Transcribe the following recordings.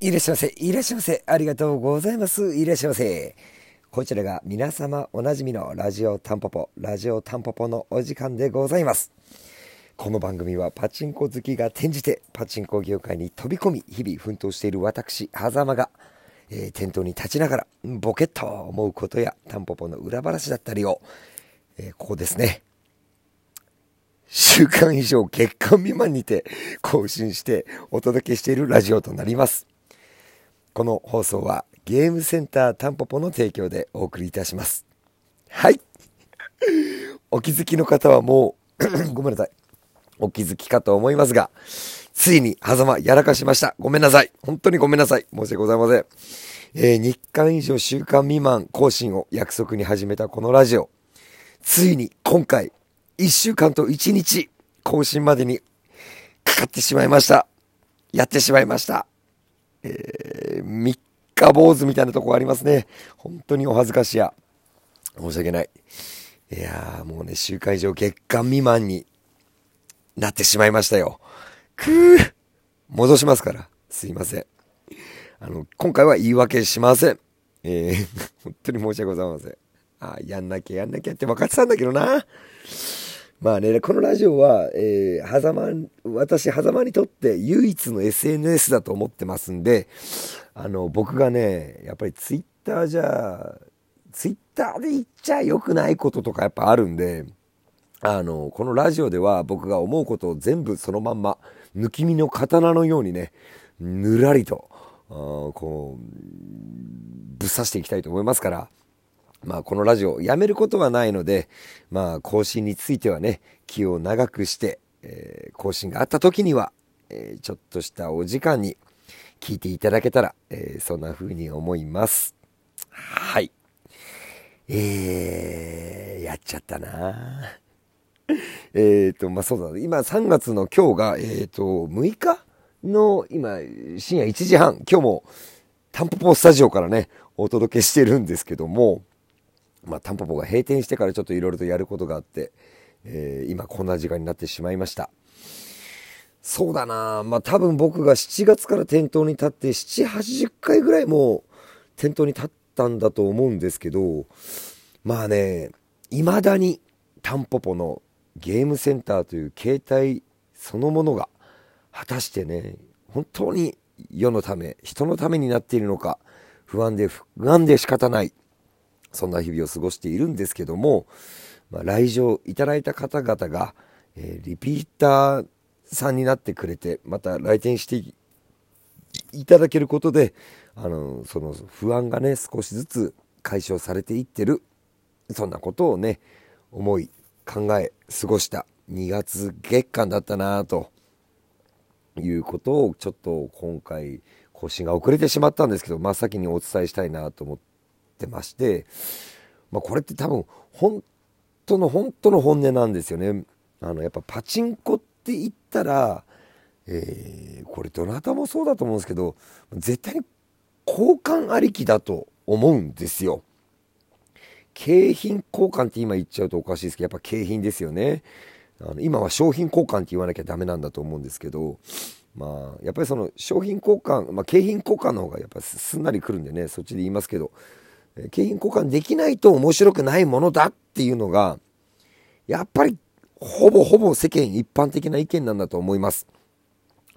いらっしゃいませ。いらっしゃいませ。ありがとうございます。いらっしゃいませ。こちらが皆様おなじみのラジオタンポポ、ラジオタンポポのお時間でございます。この番組はパチンコ好きが転じてパチンコ業界に飛び込み日々奮闘している私、狭間が、えー、店頭に立ちながらボケッと思うことやタンポポの裏話だったりを、えー、ここですね。週間以上月間未満にて更新してお届けしているラジオとなります。この放送はゲームセンタータンポポの提供でお送りいたします。はい。お気づきの方はもう ごめんなさい。お気づきかと思いますが、ついに狭間やらかしました。ごめんなさい。本当にごめんなさい。申し訳ございません。えー、日間以上週間未満更新を約束に始めたこのラジオ。ついに今回、1週間と1日更新までにかかってしまいました。やってしまいました。えー、三日坊主みたいなとこありますね。本当にお恥ずかしや。申し訳ない。いやーもうね、週間以上月間未満になってしまいましたよ。くー戻しますから。すいません。あの、今回は言い訳しません。えー、本当に申し訳ございません。あ、やんなきゃやんなきゃって分かってたんだけどな。まあね、このラジオは、えー、狭間、私、狭間にとって唯一の SNS だと思ってますんで、あの、僕がね、やっぱりツイッターじゃ、ツイッターで言っちゃ良くないこととかやっぱあるんで、あの、このラジオでは僕が思うことを全部そのまんま、抜き身の刀のようにね、ぬらりと、あこう、ぶっ刺していきたいと思いますから、まあ、このラジオやめることはないので、まあ、更新についてはね、気を長くして、えー、更新があった時には、えー、ちょっとしたお時間に聞いていただけたら、えー、そんな風に思います。はい。えー、やっちゃったな えっと、まあ、そうだ、今3月の今日が、えっ、と、6日の今、深夜1時半、今日もタンポポスタジオからね、お届けしてるんですけども、まあ、タンポポが閉店してからちょっといろいろとやることがあって、えー、今こんな時間になってしまいました。そうだなまあ多分僕が7月から店頭に立って7、80回ぐらいも店頭に立ったんだと思うんですけど、まあね、未だにタンポポのゲームセンターという携帯そのものが果たしてね、本当に世のため、人のためになっているのか、不安で不安で仕方ない。そんな日々を過ごしているんですけども、まあ、来場いただいた方々が、えー、リピーターさんになってくれて、また来店していただけることで、あの、その不安がね、少しずつ解消されていってる、そんなことをね、思い、考え、過ごした2月月間だったなと。いうことをちょっと今回更新が遅れてしまったんですけど真っ先にお伝えしたいなと思ってまして、まあ、これって多分本当の本当の本音なんですよね。あのやっぱパチンコって言ったら、えー、これどなたもそうだと思うんですけど絶対に交換ありきだと思うんですよ。景品交換って今言っちゃうとおかしいですけどやっぱ景品ですよね。あの今は商品交換って言わなきゃダメなんだと思うんですけどまあやっぱりその商品交換、まあ、景品交換の方がやっぱすんなりくるんでねそっちで言いますけど景品交換できないと面白くないものだっていうのがやっぱりほぼほぼ世間一般的な意見なんだと思います。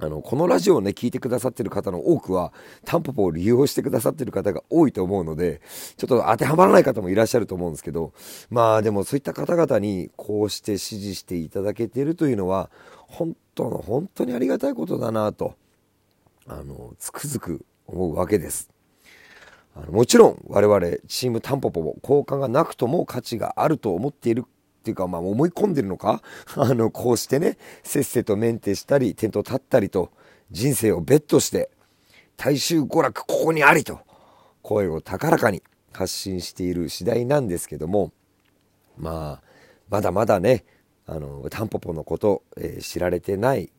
あの、このラジオをね、聞いてくださってる方の多くは、タンポポを利用してくださってる方が多いと思うので、ちょっと当てはまらない方もいらっしゃると思うんですけど、まあでもそういった方々にこうして支持していただけてるというのは、本当の本当にありがたいことだなと、あの、つくづく思うわけです。あのもちろん我々チームタンポポも交換がなくとも価値があると思っている。っていうか、まあ、思い込んでるのか？あの、こうしてね、せっせとメンテしたり、テント立ったりと、人生をベットして、大衆娯楽ここにありと、声を高らかに発信している次第なんですけども、まあ、まだまだね、あの、タンポポのこと、えー、知られてない、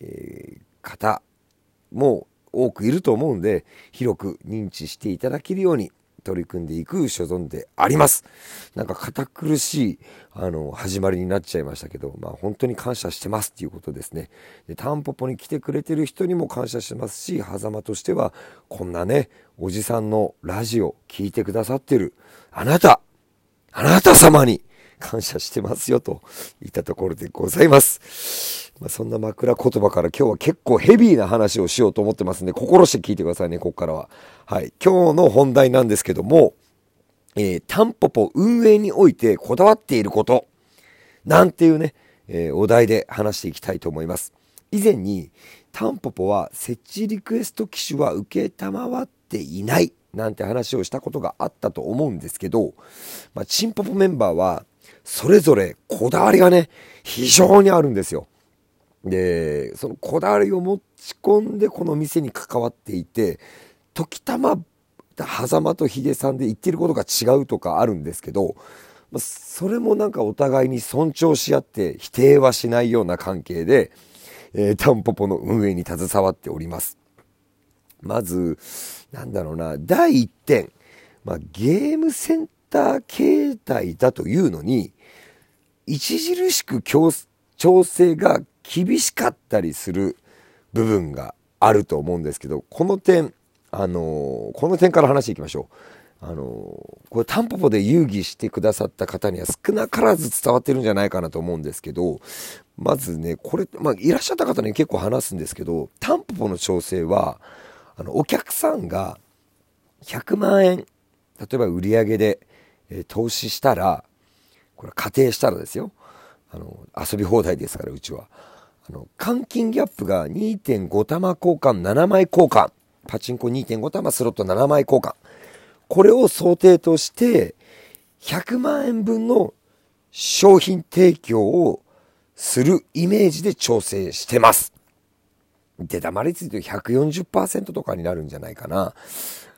えー、方も多くいると思うんで、広く認知していただけるように、取り組んでいく所存であります。なんか堅苦しい、あの、始まりになっちゃいましたけど、まあ本当に感謝してますっていうことですね。で、タンポポに来てくれてる人にも感謝してますし、狭間としては、こんなね、おじさんのラジオ聞いてくださってる、あなた、あなた様に感謝してますよといったところでございます。まあ、そんな枕言葉から今日は結構ヘビーな話をしようと思ってますんで、心して聞いてくださいね、ここからは。はい。今日の本題なんですけども、えー、タンポポ運営においてこだわっていること、なんていうね、えー、お題で話していきたいと思います。以前に、タンポポは設置リクエスト機種は受けたまわっていないなんて話をしたことがあったと思うんですけど、まあ、チンポポメンバーは、それぞれこだわりがね、非常にあるんですよ。で、そのこだわりを持ち込んでこの店に関わっていて、時たま、狭間とヒゲさんで言ってることが違うとかあるんですけど、それもなんかお互いに尊重し合って否定はしないような関係で、えー、タンポポの運営に携わっております。まず、なんだろうな、第1点、まあ、ゲームセンター形態だというのに、著しく調整が厳しかったりする部分があると思うんですけど、この点、あのこの点から話していきましょう。あのこれタンポポで遊戯してくださった方には少なからず伝わってるんじゃないかなと思うんですけど、まずね、これ、まあ、いらっしゃった方に結構話すんですけど、タンポポの調整は、あの、お客さんが100万円、例えば売り上げで、えー、投資したら、これ仮定したらですよ。あの、遊び放題ですから、うちは。あの、換金ギャップが2.5玉交換、7枚交換。パチンコ2.5玉、スロット7枚交換。これを想定として、100万円分の商品提供をするイメージで調整してます。で、黙りついて140%とかになるんじゃないかな。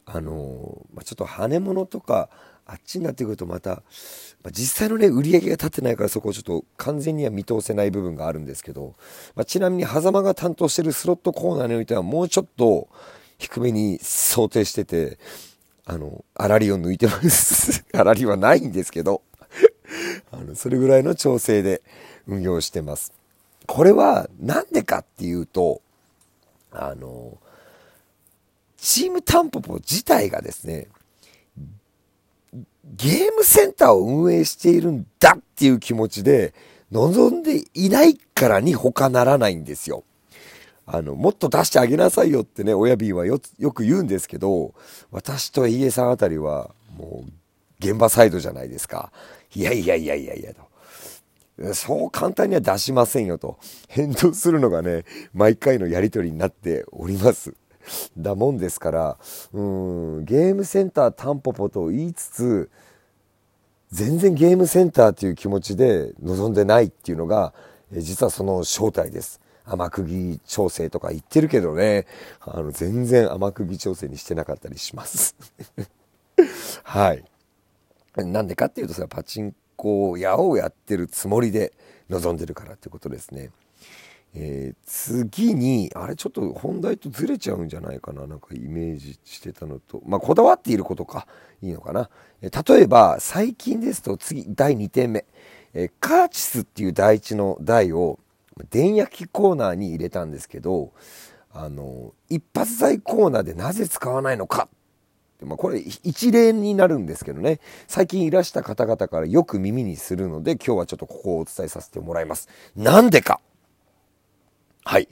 あの、ま、ちょっと羽物とか、あっちになってくるとまた、まあ、実際のね、売り上げが立ってないからそこをちょっと完全には見通せない部分があるんですけど、まあ、ちなみに狭間が担当してるスロットコーナーにおいてはもうちょっと低めに想定してて、あの、あらりを抜いてます。あらりはないんですけど、あの、それぐらいの調整で運用してます。これはなんでかっていうと、あの、チームタンポポ自体がですね、ゲームセンターを運営しているんだっていう気持ちで望んでいないからに他ならないんですよ。あの、もっと出してあげなさいよってね、親 B はよよく言うんですけど、私と家さんあたりはもう現場サイドじゃないですか。いやいやいやいやいやと。そう簡単には出しませんよと。返答するのがね、毎回のやりとりになっております。だもんですから、うん、ゲームセンタータンポポと言いつつ、全然ゲームセンターという気持ちで望んでないっていうのが、実はその正体です。甘釘調整とか言ってるけどね、あの、全然甘釘調整にしてなかったりします。はい。なんでかっていうとさ、パチンコ屋をやってるつもりで望んでるからってことですね。えー、次に、あれちょっと本題とずれちゃうんじゃないかな。なんかイメージしてたのと。まあ、こだわっていることか。いいのかな。えー、例えば、最近ですと次、第2点目。えー、カーチスっていう第一の台を、電焼きコーナーに入れたんですけど、あの、一発材コーナーでなぜ使わないのか。まあ、これ一例になるんですけどね。最近いらした方々からよく耳にするので、今日はちょっとここをお伝えさせてもらいます。なんでか。はい。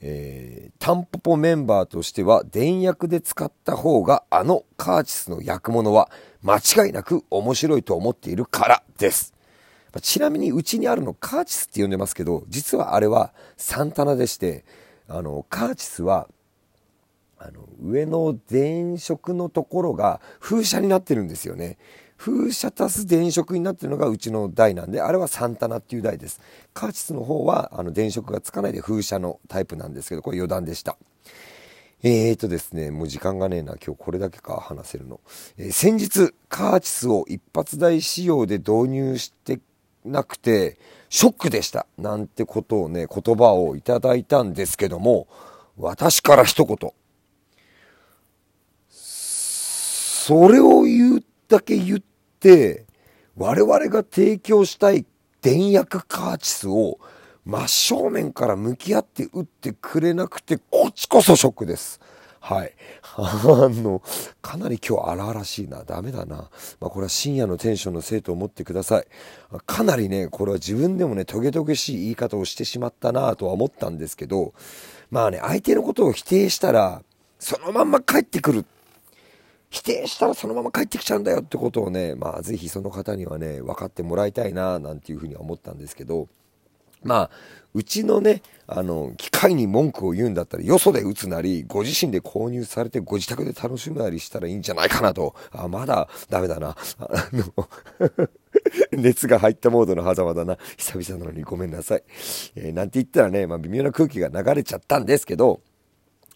えー、タンポポメンバーとしては、電薬で使った方が、あのカーチスの焼くものは、間違いなく面白いと思っているからです。ちなみに、うちにあるのカーチスって呼んでますけど、実はあれはサンタナでして、あの、カーチスは、あの、上の電飾のところが風車になってるんですよね。風車足す電飾になってるのがうちの台なんで、あれはサンタナっていう台です。カーチスの方は、あの、電飾がつかないで風車のタイプなんですけど、これ余談でした。えーとですね、もう時間がねえな、今日これだけか話せるの。えー、先日、カーチスを一発台仕様で導入してなくて、ショックでした。なんてことをね、言葉をいただいたんですけども、私から一言。それを言うだけ言っ、我々が提供したい電薬カーチスを真正面から向き合って打ってくれなくて、こっちこそショックです。はい。あの、かなり今日荒々しいな。ダメだな。まあこれは深夜のテンションのせいと思ってください。かなりね、これは自分でもね、トゲトゲしい言い方をしてしまったなとは思ったんですけど、まあね、相手のことを否定したら、そのまんま帰ってくる。否定したらそのまま帰ってきちゃうんだよってことをね、まあぜひその方にはね、分かってもらいたいな、なんていうふうに思ったんですけど、まあ、うちのね、あの、機械に文句を言うんだったら、よそで打つなり、ご自身で購入されてご自宅で楽しむなりしたらいいんじゃないかなと。あ、まだダメだな。あの 熱が入ったモードの狭間だな。久々なのにごめんなさい。えー、なんて言ったらね、まあ微妙な空気が流れちゃったんですけど、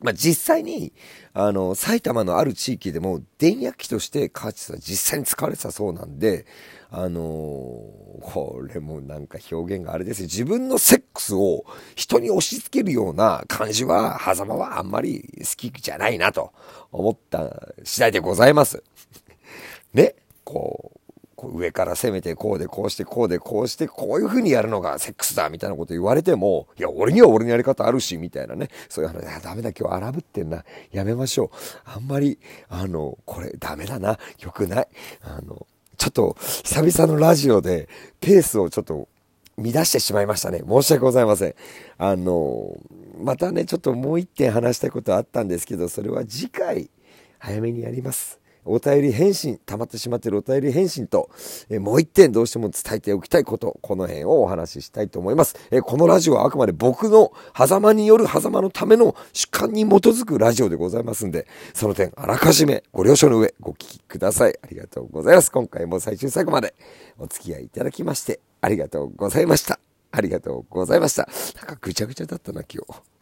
まあ、実際に、あの、埼玉のある地域でも電薬機としてカーチスは実際に使われてたそうなんで、あのー、これもなんか表現があれですよ。自分のセックスを人に押し付けるような感じは、狭間はあんまり好きじゃないなと思った次第でございます。ね、こう、上から攻めてこうでこうしてこうでこうしてこういう風にやるのがセックスだみたいなこと言われても、いや、俺には俺のやり方あるし、みたいなね。そういう話、や、ダメだ、今日荒ぶってんな。やめましょう。あんまり、あの、これダメだな。良くない。あの、ちょっと、久々のラジオで、ペースをちょっと、乱してしまいましたね。申し訳ございません。あの、またね、ちょっともう一点話したいことあったんですけど、それは次回、早めにやります。お便り返信、溜まってしまっているお便り返信と、えもう一点どうしても伝えておきたいこと、この辺をお話ししたいと思います。えこのラジオはあくまで僕の狭間による狭間のための主観に基づくラジオでございますんで、その点あらかじめご了承の上ご聞きください。ありがとうございます。今回も最終最後までお付き合いいただきまして、ありがとうございました。ありがとうございました。なんかぐちゃぐちゃだったな、今日。